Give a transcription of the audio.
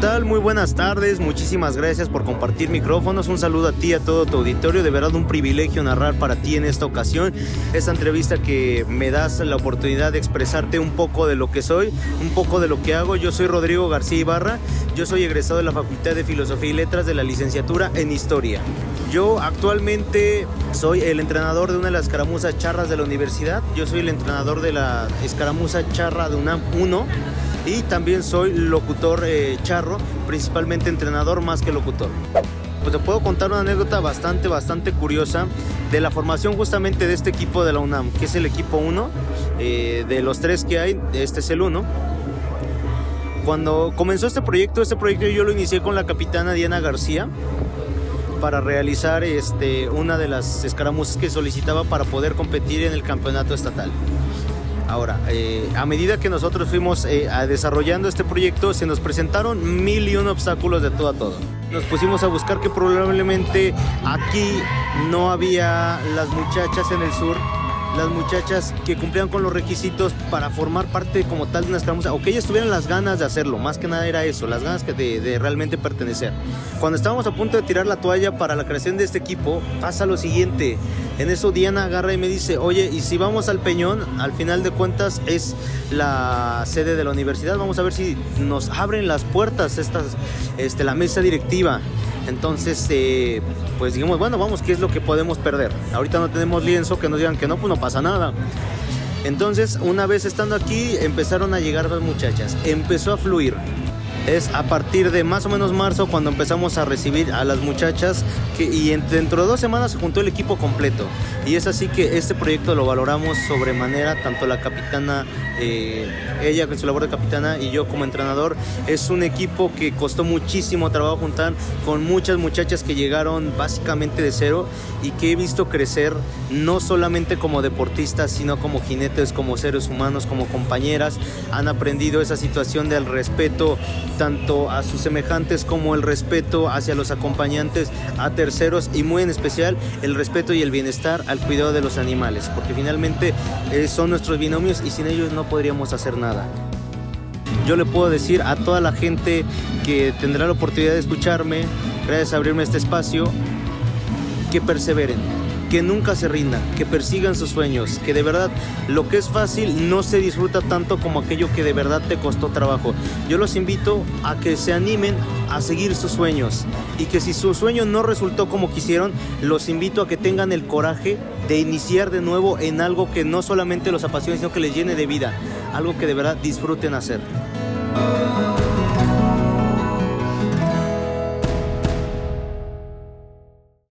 tal? Muy buenas tardes, muchísimas gracias por compartir micrófonos, un saludo a ti a todo tu auditorio, de verdad un privilegio narrar para ti en esta ocasión, esta entrevista que me das la oportunidad de expresarte un poco de lo que soy, un poco de lo que hago, yo soy Rodrigo García Ibarra, yo soy egresado de la Facultad de Filosofía y Letras de la licenciatura en Historia. Yo actualmente soy el entrenador de una de las escaramuzas charras de la universidad, yo soy el entrenador de la escaramuza charra de UNAM 1 y también soy locutor eh, charro, principalmente entrenador más que locutor. Pues te puedo contar una anécdota bastante, bastante curiosa de la formación justamente de este equipo de la UNAM, que es el equipo 1. Eh, de los tres que hay, este es el 1. Cuando comenzó este proyecto, este proyecto yo lo inicié con la capitana Diana García para realizar este, una de las escaramuzas que solicitaba para poder competir en el campeonato estatal. Ahora, eh, a medida que nosotros fuimos eh, desarrollando este proyecto, se nos presentaron mil y un obstáculos de todo a todo. Nos pusimos a buscar que probablemente aquí no había las muchachas en el sur las muchachas que cumplían con los requisitos para formar parte como tal de una escaramuza o que ellas tuvieran las ganas de hacerlo, más que nada era eso, las ganas de, realmente pertenecer. Cuando estábamos a punto de tirar la toalla para la creación de este equipo, pasa lo siguiente, en eso Diana agarra y me dice, oye, y si vamos al Peñón, al final de cuentas es la sede de la universidad, vamos a ver si nos abren las puertas estas, este, la mesa directiva. Entonces, eh, pues digamos, bueno, vamos, ¿qué es lo que podemos perder? Ahorita no tenemos lienzo, que nos digan que no, pues no pasa nada. Entonces, una vez estando aquí, empezaron a llegar las muchachas, empezó a fluir es a partir de más o menos marzo cuando empezamos a recibir a las muchachas que, y dentro de dos semanas se juntó el equipo completo. Y es así que este proyecto lo valoramos sobremanera, tanto la capitana, eh, ella con su labor de capitana y yo como entrenador. Es un equipo que costó muchísimo trabajo juntar con muchas muchachas que llegaron básicamente de cero y que he visto crecer no solamente como deportistas, sino como jinetes, como seres humanos, como compañeras. Han aprendido esa situación del respeto tanto a sus semejantes como el respeto hacia los acompañantes, a terceros y muy en especial el respeto y el bienestar al cuidado de los animales, porque finalmente eh, son nuestros binomios y sin ellos no podríamos hacer nada. Yo le puedo decir a toda la gente que tendrá la oportunidad de escucharme, gracias a abrirme este espacio, que perseveren, que nunca se rindan, que persigan sus sueños, que de verdad lo que es fácil no se disfruta tanto como aquello que de verdad te costó trabajo. Yo los invito a que se animen a seguir sus sueños y que si su sueño no resultó como quisieron, los invito a que tengan el coraje de iniciar de nuevo en algo que no solamente los apasione, sino que les llene de vida, algo que de verdad disfruten hacer.